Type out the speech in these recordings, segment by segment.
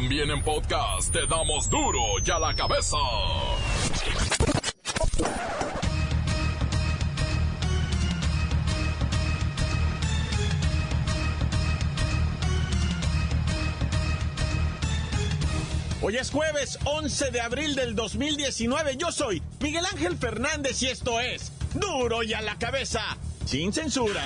También en podcast te damos duro y a la cabeza. Hoy es jueves 11 de abril del 2019. Yo soy Miguel Ángel Fernández y esto es Duro y a la cabeza, sin censura.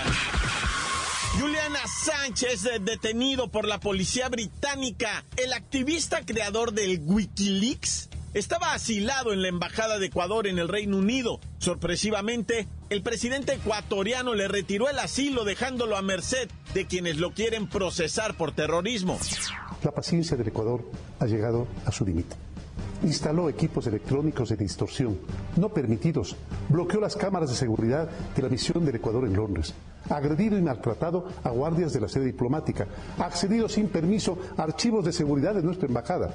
Juliana Sánchez, detenido por la policía británica, el activista creador del Wikileaks, estaba asilado en la Embajada de Ecuador en el Reino Unido. Sorpresivamente, el presidente ecuatoriano le retiró el asilo dejándolo a merced de quienes lo quieren procesar por terrorismo. La paciencia del Ecuador ha llegado a su límite. Instaló equipos electrónicos de distorsión no permitidos, bloqueó las cámaras de seguridad de la misión del Ecuador en Londres, agredido y maltratado a guardias de la sede diplomática, accedido sin permiso a archivos de seguridad de nuestra embajada.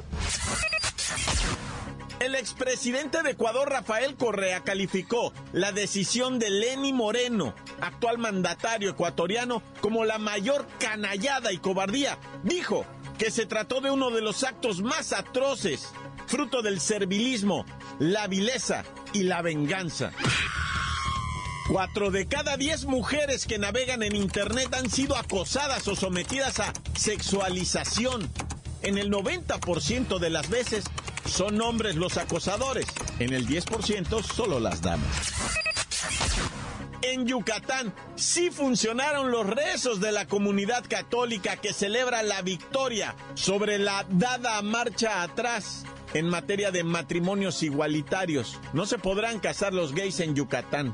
El expresidente de Ecuador, Rafael Correa, calificó la decisión de Lenny Moreno, actual mandatario ecuatoriano, como la mayor canallada y cobardía. Dijo que se trató de uno de los actos más atroces, fruto del servilismo, la vileza y la venganza. Cuatro de cada diez mujeres que navegan en Internet han sido acosadas o sometidas a sexualización. En el 90% de las veces son hombres los acosadores, en el 10% solo las damas. En Yucatán sí funcionaron los rezos de la comunidad católica que celebra la victoria sobre la dada marcha atrás en materia de matrimonios igualitarios. No se podrán casar los gays en Yucatán.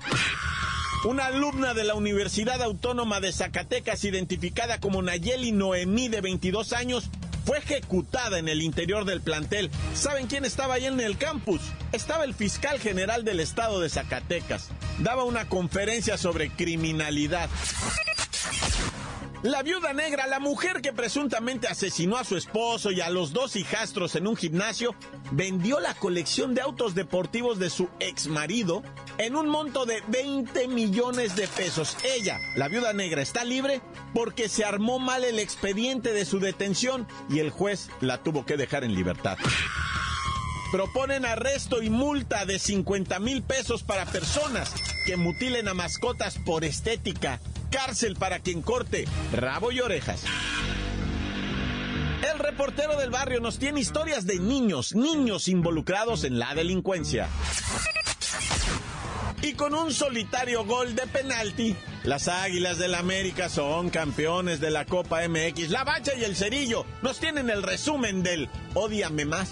Una alumna de la Universidad Autónoma de Zacatecas, identificada como Nayeli Noemí, de 22 años, fue ejecutada en el interior del plantel. ¿Saben quién estaba ahí en el campus? Estaba el fiscal general del estado de Zacatecas. Daba una conferencia sobre criminalidad. La viuda negra, la mujer que presuntamente asesinó a su esposo y a los dos hijastros en un gimnasio, vendió la colección de autos deportivos de su ex marido en un monto de 20 millones de pesos. Ella, la viuda negra, está libre porque se armó mal el expediente de su detención y el juez la tuvo que dejar en libertad. Proponen arresto y multa de 50 mil pesos para personas que mutilen a mascotas por estética cárcel para quien corte rabo y orejas. El reportero del barrio nos tiene historias de niños, niños involucrados en la delincuencia. Y con un solitario gol de penalti, las Águilas del América son campeones de la Copa MX. La Bacha y el Cerillo nos tienen el resumen del Odiame más.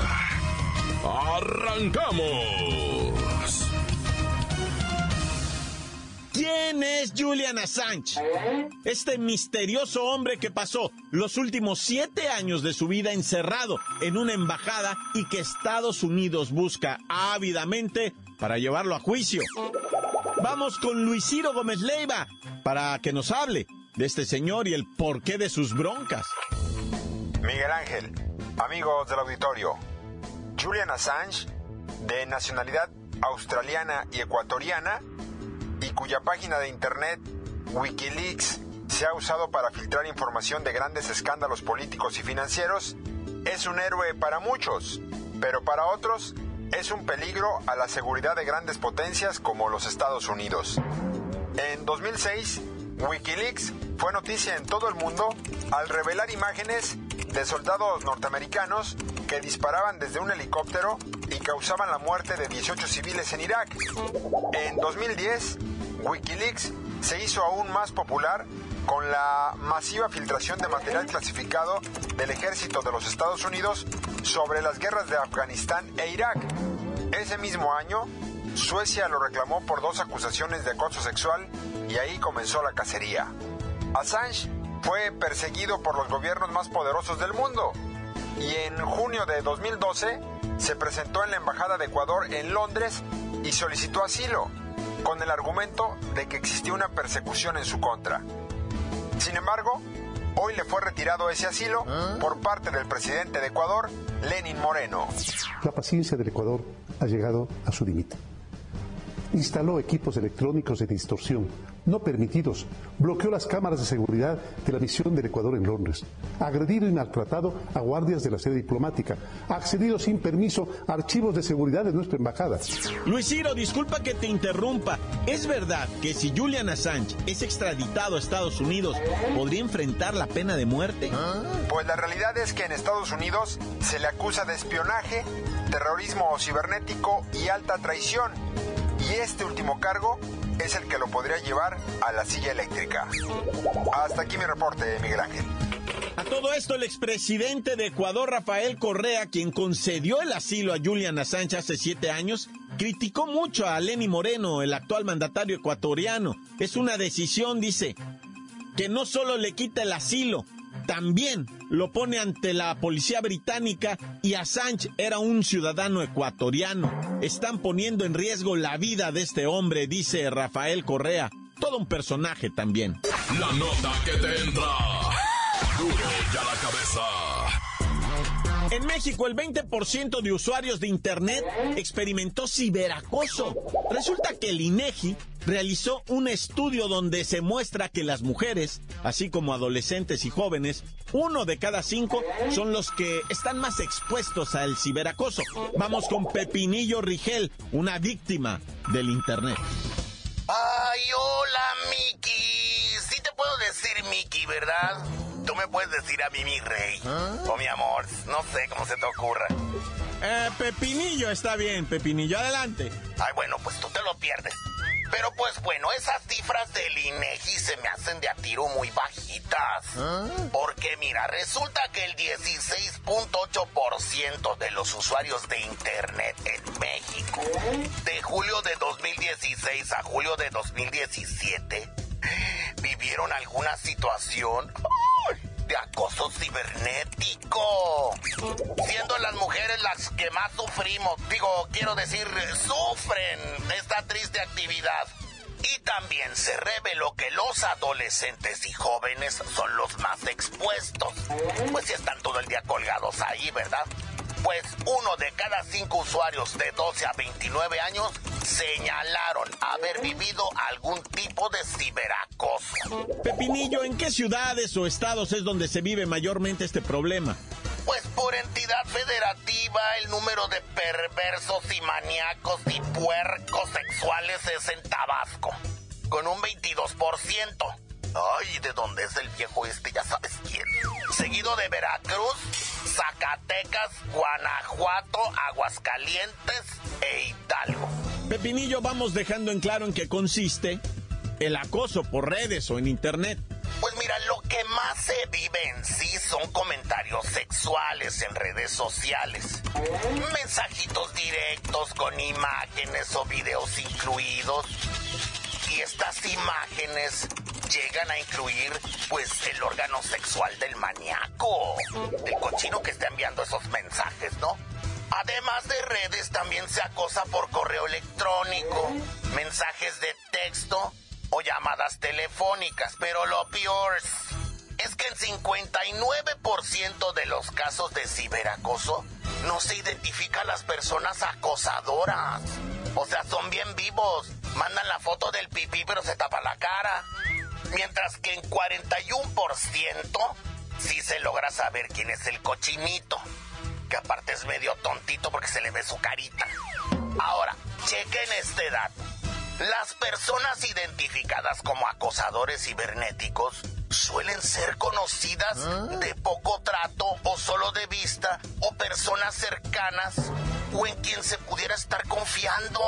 ¡Arrancamos! ¿Quién es Julian Assange? Este misterioso hombre que pasó los últimos siete años de su vida encerrado en una embajada y que Estados Unidos busca ávidamente para llevarlo a juicio. Vamos con Luis Ciro Gómez Leiva para que nos hable de este señor y el porqué de sus broncas. Miguel Ángel, amigos del auditorio. Julian Assange, de nacionalidad australiana y ecuatoriana, y cuya página de internet Wikileaks se ha usado para filtrar información de grandes escándalos políticos y financieros, es un héroe para muchos, pero para otros es un peligro a la seguridad de grandes potencias como los Estados Unidos. En 2006, Wikileaks fue noticia en todo el mundo al revelar imágenes de soldados norteamericanos que disparaban desde un helicóptero y causaban la muerte de 18 civiles en Irak. En 2010, Wikileaks se hizo aún más popular con la masiva filtración de material clasificado del ejército de los Estados Unidos sobre las guerras de Afganistán e Irak. Ese mismo año, Suecia lo reclamó por dos acusaciones de acoso sexual y ahí comenzó la cacería. Assange fue perseguido por los gobiernos más poderosos del mundo y en junio de 2012 se presentó en la Embajada de Ecuador en Londres y solicitó asilo, con el argumento de que existía una persecución en su contra. Sin embargo, hoy le fue retirado ese asilo por parte del presidente de Ecuador, Lenin Moreno. La paciencia del Ecuador ha llegado a su límite instaló equipos electrónicos de distorsión no permitidos, bloqueó las cámaras de seguridad de la misión del Ecuador en Londres, agredido y maltratado a guardias de la sede diplomática, accedido sin permiso a archivos de seguridad de nuestra embajada. Luis Ciro, disculpa que te interrumpa. ¿Es verdad que si Julian Assange es extraditado a Estados Unidos, podría enfrentar la pena de muerte? Pues la realidad es que en Estados Unidos se le acusa de espionaje, terrorismo cibernético y alta traición y este último cargo es el que lo podría llevar a la silla eléctrica. Hasta aquí mi reporte, Miguel Ángel. A todo esto, el expresidente de Ecuador, Rafael Correa, quien concedió el asilo a Julian Assange hace siete años, criticó mucho a Lenny Moreno, el actual mandatario ecuatoriano. Es una decisión, dice, que no solo le quita el asilo, también lo pone ante la policía británica y Assange era un ciudadano ecuatoriano. Están poniendo en riesgo la vida de este hombre, dice Rafael Correa. Todo un personaje también. La nota que te entra. Duro ya la cabeza. En México, el 20% de usuarios de Internet experimentó ciberacoso. Resulta que el INEGI realizó un estudio donde se muestra que las mujeres, así como adolescentes y jóvenes, uno de cada cinco son los que están más expuestos al ciberacoso. Vamos con Pepinillo Rigel, una víctima del Internet. Ay, hola, Miki. Sí te puedo decir Miki, ¿verdad? Tú me puedes decir a mí mi rey. O mi amor, no sé cómo se te ocurra. Eh, Pepinillo está bien, Pepinillo, adelante. Ay, bueno, pues tú te lo pierdes. Pero pues bueno, esas cifras del INEGI se me hacen de a tiro muy bajitas. Porque mira, resulta que el 16.8% de los usuarios de Internet en México, de julio de 2016 a julio de 2017, vivieron alguna situación de acoso cibernético. Siendo las mujeres las que más sufrimos, digo, quiero decir, sufren esta triste actividad. Y también se reveló que los adolescentes y jóvenes son los más expuestos. Pues si están todo el día colgados ahí, ¿verdad? Pues uno de cada cinco usuarios de 12 a 29 años señalaron haber vivido algún tipo de ciberacoso. Pepinillo, ¿en qué ciudades o estados es donde se vive mayormente este problema? Pues por entidad federativa el número de perversos y maníacos y puercos sexuales es en Tabasco, con un 22%. Ay, ¿de dónde es el viejo este? Ya sabes quién. Seguido de Veracruz, Zacatecas, Guanajuato, Aguascalientes e Hidalgo. Pepinillo, vamos dejando en claro en qué consiste el acoso por redes o en internet. Pues mira, lo que más se vive en sí son comentarios sexuales en redes sociales. Mensajitos directos con imágenes o videos incluidos. Y estas imágenes llegan a incluir pues el órgano sexual del maníaco, del cochino que está enviando esos mensajes, ¿no? Además de redes, también se acosa por correo electrónico, mensajes de texto o llamadas telefónicas. Pero lo peor es que en 59% de los casos de ciberacoso no se identifican las personas acosadoras. O sea, son bien vivos. Mandan la foto del pipí pero se tapa la cara. Mientras que en 41% sí se logra saber quién es el cochinito. Que aparte es medio tontito porque se le ve su carita. Ahora, chequen este dato. Las personas identificadas como acosadores cibernéticos suelen ser conocidas de poco trato o solo de vista o personas cercanas o en quien se pudiera estar confiando,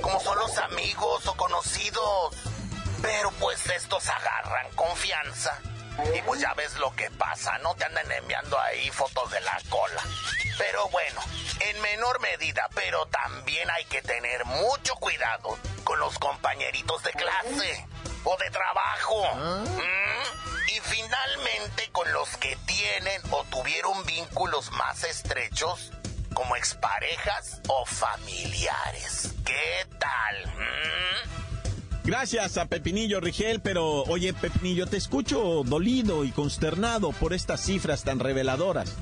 como son los amigos o conocidos. Pero pues estos agarran confianza y pues ya ves lo que pasa, no te andan enviando ahí fotos de la cola. Pero bueno, en menor medida, pero también hay que tener mucho cuidado con los compañeritos de clase o de trabajo. ¿Mm? Y finalmente con los que tienen o tuvieron vínculos más estrechos como exparejas o familiares. ¿Qué tal? ¿Mm? Gracias a Pepinillo Rigel, pero oye Pepinillo, te escucho dolido y consternado por estas cifras tan reveladoras.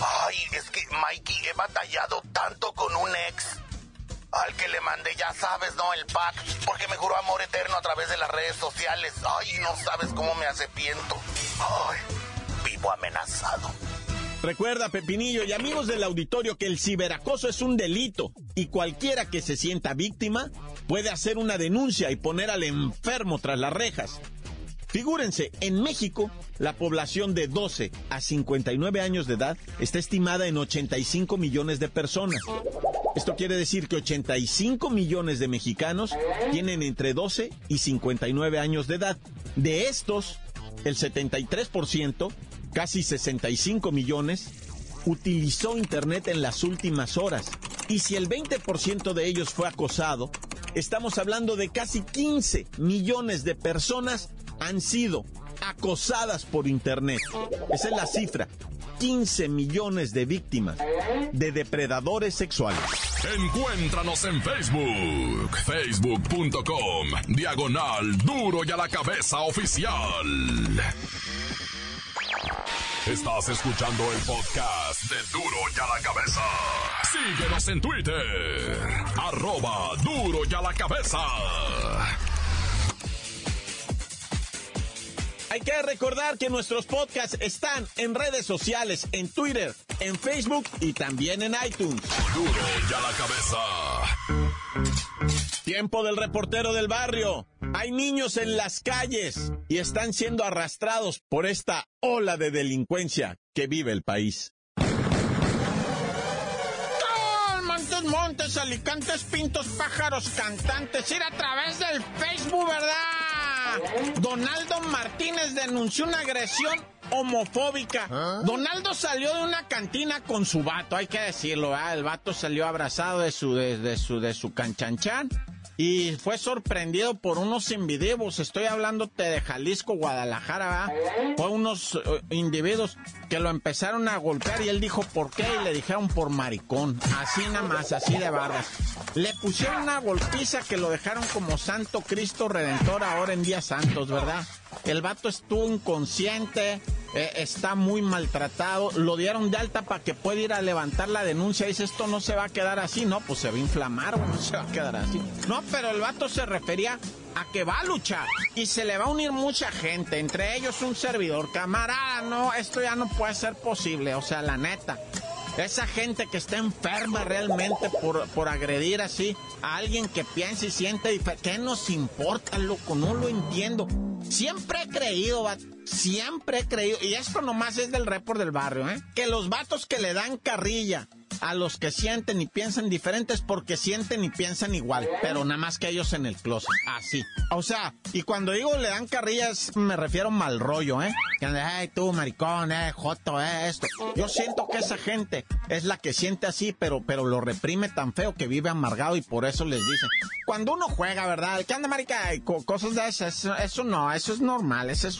Ay, es que Mikey he batallado tanto con un ex. Al que le mandé, ya sabes, ¿no? El pack, porque me juró amor eterno a través de las redes sociales. Ay, no sabes cómo me arrepiento. Ay, vivo amenazado. Recuerda, Pepinillo y amigos del auditorio, que el ciberacoso es un delito y cualquiera que se sienta víctima puede hacer una denuncia y poner al enfermo tras las rejas. Figúrense, en México, la población de 12 a 59 años de edad está estimada en 85 millones de personas. Esto quiere decir que 85 millones de mexicanos tienen entre 12 y 59 años de edad. De estos, el 73%, casi 65 millones, utilizó Internet en las últimas horas. Y si el 20% de ellos fue acosado, estamos hablando de casi 15 millones de personas han sido acosadas por Internet. Esa es la cifra. 15 millones de víctimas de depredadores sexuales. Encuéntranos en Facebook, facebook.com, diagonal duro y a la cabeza oficial. Estás escuchando el podcast de duro y a la cabeza. Síguenos en Twitter, arroba duro y a la cabeza. Hay que recordar que nuestros podcasts están en redes sociales, en Twitter, en Facebook y también en iTunes. Duro y a la cabeza. Tiempo del reportero del barrio. Hay niños en las calles y están siendo arrastrados por esta ola de delincuencia que vive el país. Montes, montes, alicantes, pintos, pájaros, cantantes. Ir a través del Facebook, ¿verdad? Donaldo Martínez denunció una agresión homofóbica. Donaldo salió de una cantina con su vato, hay que decirlo, ¿verdad? El vato salió abrazado de su, de, de su, de su canchanchan y fue sorprendido por unos individuos. Estoy hablándote de Jalisco, Guadalajara, ¿verdad? Fue unos eh, individuos que lo empezaron a golpear y él dijo por qué y le dijeron por maricón. Así nada más, así de barras. Le pusieron una golpiza que lo dejaron como Santo Cristo Redentor ahora en Días Santos, ¿verdad? El vato estuvo inconsciente, eh, está muy maltratado, lo dieron de alta para que pueda ir a levantar la denuncia. Dice, esto no se va a quedar así, no, pues se va a inflamar, no se va a quedar así. No, pero el vato se refería a que va a luchar y se le va a unir mucha gente, entre ellos un servidor. Camarada, no, esto ya no puede ser posible, o sea, la neta. Esa gente que está enferma realmente por, por agredir así a alguien que piensa y siente diferente. ¿Qué nos importa, loco? No lo entiendo. Siempre he creído, siempre he creído, y esto nomás es del report del barrio, ¿eh? Que los vatos que le dan carrilla a los que sienten y piensan diferentes porque sienten y piensan igual, pero nada más que ellos en el closet, así. O sea, y cuando digo le dan carrillas, me refiero mal rollo, ¿eh? Que ay, tú, maricón, eh, joto, eh, esto. Yo siento que esa gente es la que siente así, pero, pero lo reprime tan feo que vive amargado y por eso les dicen. Cuando uno juega, ¿verdad? ¿Qué anda, marica? Cosas de esas, eso, no, eso es normal, eso es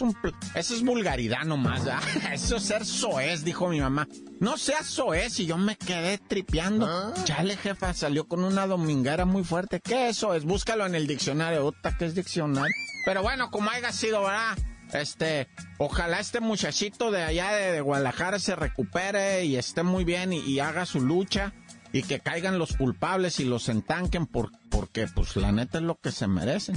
eso es vulgaridad nomás, ¿verdad? Eso es ser soez, dijo mi mamá. No seas soez y yo me quedé tripeando. Chale, jefa, salió con una dominguera muy fuerte. ¿Qué eso es? Búscalo en el diccionario. Puta, ¿qué es diccionario? Pero bueno, como haya sido, ¿verdad? Este, ojalá este muchachito de allá de, de Guadalajara se recupere y esté muy bien y, y haga su lucha y que caigan los culpables y los entanquen por, porque pues la neta es lo que se merecen.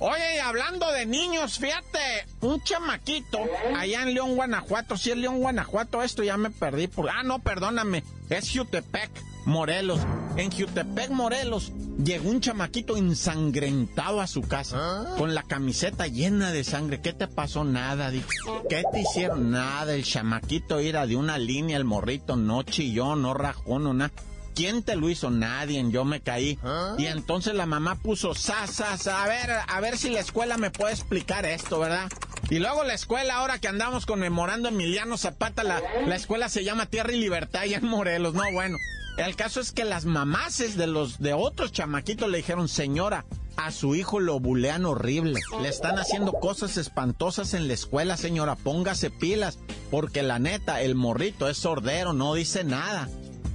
Oye, y hablando de niños, fíjate, un chamaquito allá en León, Guanajuato, si es León, Guanajuato, esto ya me perdí por... Ah, no, perdóname, es Jutepec, Morelos. En Jutepec, Morelos, llegó un chamaquito ensangrentado a su casa, con la camiseta llena de sangre. ¿Qué te pasó? Nada, dijo. ¿Qué te hicieron? Nada, el chamaquito era de una línea, el morrito no chilló, no rajó, no nada. ¿Quién te lo hizo? Nadie, yo me caí. Y entonces la mamá puso, sa, sa, sa, a ver, a ver si la escuela me puede explicar esto, ¿verdad? Y luego la escuela, ahora que andamos conmemorando a Emiliano Zapata, la, la escuela se llama Tierra y Libertad allá en Morelos, no, bueno. El caso es que las mamaces de los de otros chamaquitos le dijeron, señora, A su hijo lo bulean horrible. Le están haciendo cosas espantosas en la escuela, señora. Póngase pilas. Porque la neta, el morrito es sordero, no dice nada.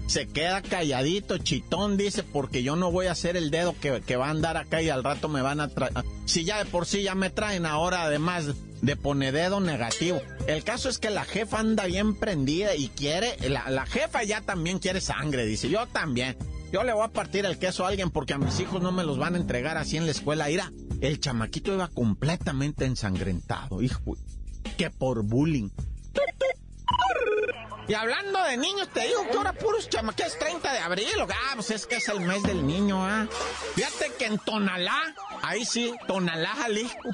Se queda calladito, chitón, dice, porque yo no voy a hacer el dedo que, va a andar acá y al rato me van a traer. Si ya de por sí ya me traen ahora, además de poner dedo negativo. El caso es que la jefa anda bien prendida y quiere, la, la jefa ya también quiere sangre, dice, yo también. Yo le voy a partir el queso a alguien porque a mis hijos no me los van a entregar así en la escuela. Mira, el chamaquito iba completamente ensangrentado, hijo, que por bullying. Y hablando de niños, te digo que ahora puros chamaquitos es 30 de abril. Ah, pues es que es el mes del niño, ¿ah? Fíjate que en Tonalá, ahí sí, Tonalá, Jalisco,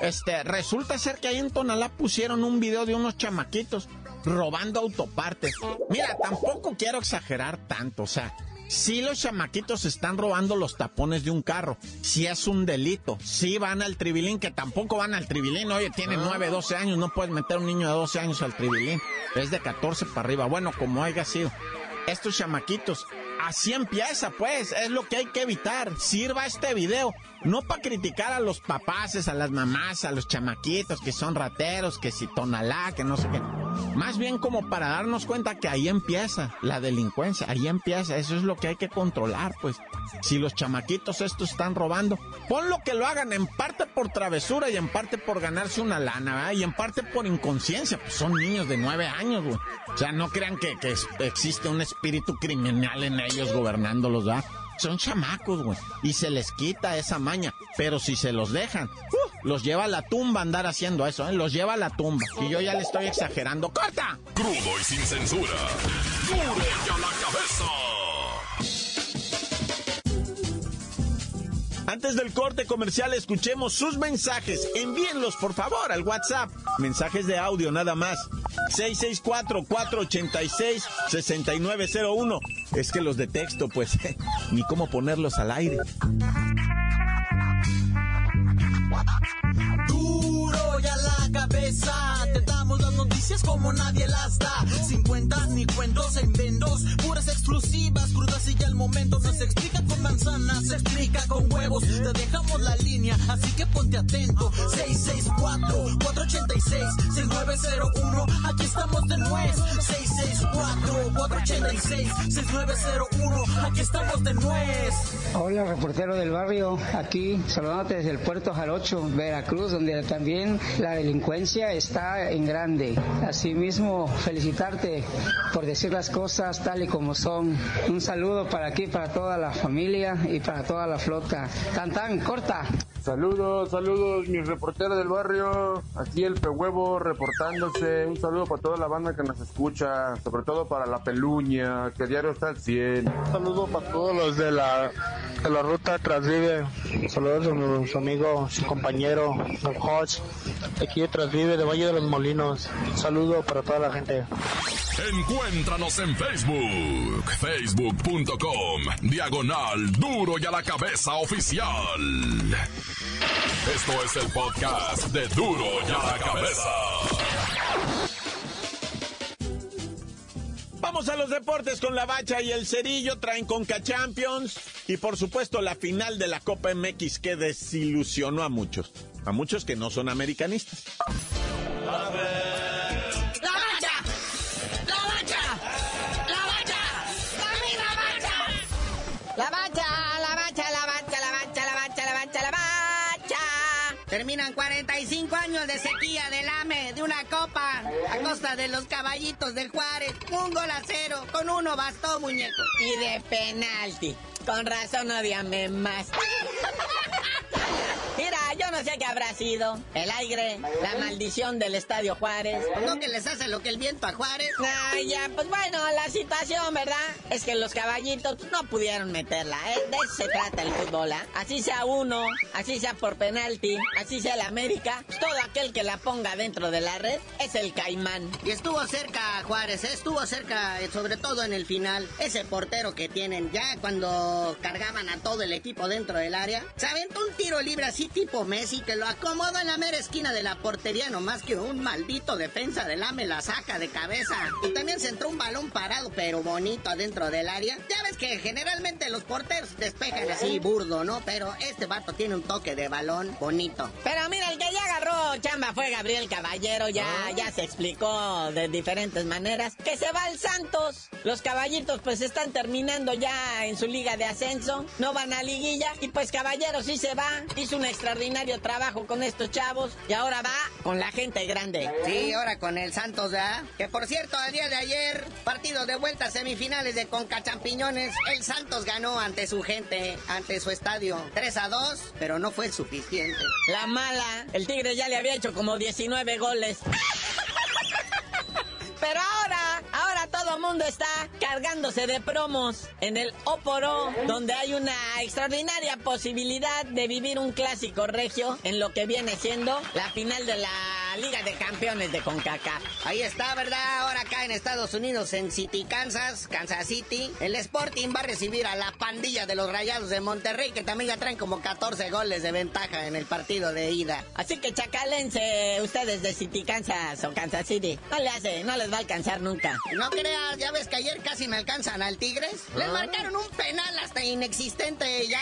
este, resulta ser que ahí en Tonalá pusieron un video de unos chamaquitos robando autopartes. Mira, tampoco quiero exagerar tanto, o sea, si los chamaquitos están robando los tapones de un carro, si es un delito, si van al tribilín, que tampoco van al tribilín, oye, tienen 9, ah. 12 años, no puedes meter a un niño de 12 años al tribilín, es de 14 para arriba, bueno, como haya sido. Estos chamaquitos Así empieza, pues, es lo que hay que evitar. Sirva este video, no para criticar a los papaces, a las mamás, a los chamaquitos que son rateros, que si tonalá, que no sé qué. Más bien como para darnos cuenta que ahí empieza la delincuencia, ahí empieza, eso es lo que hay que controlar, pues. Si los chamaquitos estos están robando, ponlo que lo hagan en parte por travesura y en parte por ganarse una lana, ¿verdad? Y en parte por inconsciencia, pues son niños de nueve años, güey. O sea, no crean que, que existe un espíritu criminal en ellos gobernándolos, ¿verdad? Son chamacos, güey. Y se les quita esa maña. Pero si se los dejan, uh, los lleva a la tumba andar haciendo eso, ¿eh? Los lleva a la tumba. Y yo ya le estoy exagerando. ¡Corta! Crudo y sin censura. ¡Duro y a la cabeza! Antes del corte comercial, escuchemos sus mensajes. Envíenlos, por favor, al WhatsApp. Mensajes de audio nada más. 664-486-6901. Es que los de texto, pues, ni cómo ponerlos al aire. Duro ya la cabeza, te damos las noticias como nadie las da. Sin cuentas ni cuentos en vendos, puras exclusivas, crudas y ya el momento no se explica con manzanas, se explica con huevos. Te dejamos la línea, así que ponte atento. 664-486-6901, aquí estamos de nuez. 664-486-6901, aquí estamos de nuez. Hola, reportero del barrio, aquí saludándote desde el puerto Jarocho, Veracruz, donde también la delincuencia está en grande. Asimismo, felicitarte por decir las cosas tal y como son. Un saludo para aquí, para toda la familia y para toda la flota. Tan tan, corta. Saludos, saludos, mis reporteros del barrio. Aquí el Pehuevo reportándose. Un saludo para toda la banda que nos escucha, sobre todo para la Peluña, que diario está al 100. Un saludo para todos los de la, de la ruta Transvive. Saludos a su amigo, su compañero, don Hodge, aquí de Transvive, de Valle de los Molinos. Un saludo para toda la gente. Encuéntranos en Facebook, facebook.com, diagonal duro y a la cabeza oficial. Esto es el podcast de duro y a la cabeza. Vamos a los deportes con la bacha y el cerillo, traen Conca Champions. Y por supuesto la final de la Copa MX que desilusionó a muchos, a muchos que no son americanistas. Terminan 45 años de sequía del AME, de una copa, a costa de los caballitos de Juárez. Un gol a cero, con uno bastó, muñeco. Y de penalti. Con razón odiame más. No sé qué habrá sido. El aire, la maldición del Estadio Juárez. ¿No que les hace lo que el viento a Juárez? Ay, ya, pues bueno, la situación, ¿verdad? Es que los caballitos no pudieron meterla, ¿eh? De eso se trata el fútbol, ¿eh? Así sea uno, así sea por penalti, así sea la América, todo aquel que la ponga dentro de la red es el caimán. Y estuvo cerca Juárez, ¿eh? estuvo cerca, eh, sobre todo en el final. Ese portero que tienen, ya cuando cargaban a todo el equipo dentro del área, se aventó un tiro libre así tipo Messi que lo acomodó en la mera esquina de la portería, nomás que un maldito defensa del AME la saca de cabeza. Y también se entró un balón parado, pero bonito adentro del área. Ya ves que generalmente los porteros despejan así burdo, ¿no? Pero este vato tiene un toque de balón bonito. Pero mira, el que ya agarró chamba fue Gabriel Caballero, ya, ah. ya se explicó de diferentes maneras. Que se va al Santos. Los caballitos pues están terminando ya en su liga de ascenso, no van a liguilla y pues Caballero sí se va. Hizo un extraordinario trabajo con estos chavos y ahora va con la gente grande. Sí, ahora con el Santos, ¿verdad? Que por cierto, el día de ayer, partido de vuelta semifinales de Conca Champiñones, el Santos ganó ante su gente, ante su estadio. 3 a 2, pero no fue suficiente. La mala, el Tigre ya le había hecho como 19 goles. Pero ahora mundo está cargándose de promos en el Oporo, donde hay una extraordinaria posibilidad de vivir un clásico regio en lo que viene siendo la final de la Liga de Campeones de CONCACAF. Ahí está, ¿verdad? Ahora acá en Estados Unidos, en City, Kansas, Kansas City, el Sporting va a recibir a la pandilla de los Rayados de Monterrey, que también ya traen como 14 goles de ventaja en el partido de ida. Así que chacalense ustedes de City, Kansas o Kansas City. No le hace, no les va a alcanzar nunca. No creas, ya ves que ayer casi me alcanzan al Tigres. Les marcaron un penal hasta inexistente, ya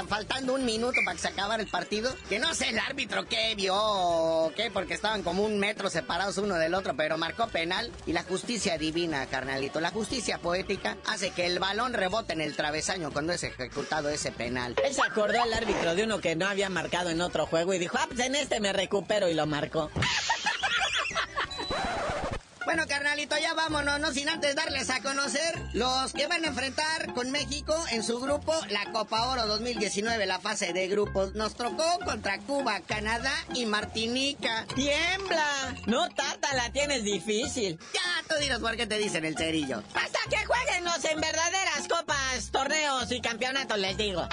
eh, faltando un minuto para que se acabara el partido. Que no sé el árbitro qué vio o qué, porque estaban como un metro separados uno del otro, pero marcó penal. Y la justicia divina, carnalito, la justicia poética hace que el balón rebote en el travesaño cuando es ejecutado ese penal. Él se acordó el árbitro de uno que no había marcado en otro juego y dijo, ah, pues en este me recupero y lo marcó. Bueno, carnalito, ya vámonos, no sin antes darles a conocer los que van a enfrentar con México en su grupo la Copa Oro 2019, la fase de grupos. Nos tocó contra Cuba, Canadá y Martinica. ¡Tiembla! No, Tata, la tienes difícil. Ya, tú dirás por qué te dicen el cerillo. Hasta que jueguenos en verdaderas copas, torneos y campeonatos, les digo.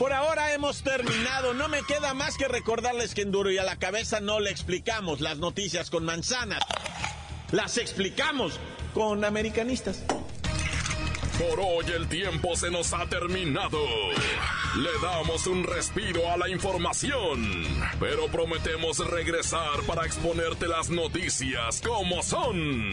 Por ahora hemos terminado. No me queda más que recordarles que en Duro y a la cabeza no le explicamos las noticias con manzanas. Las explicamos con americanistas. Por hoy el tiempo se nos ha terminado. Le damos un respiro a la información, pero prometemos regresar para exponerte las noticias como son.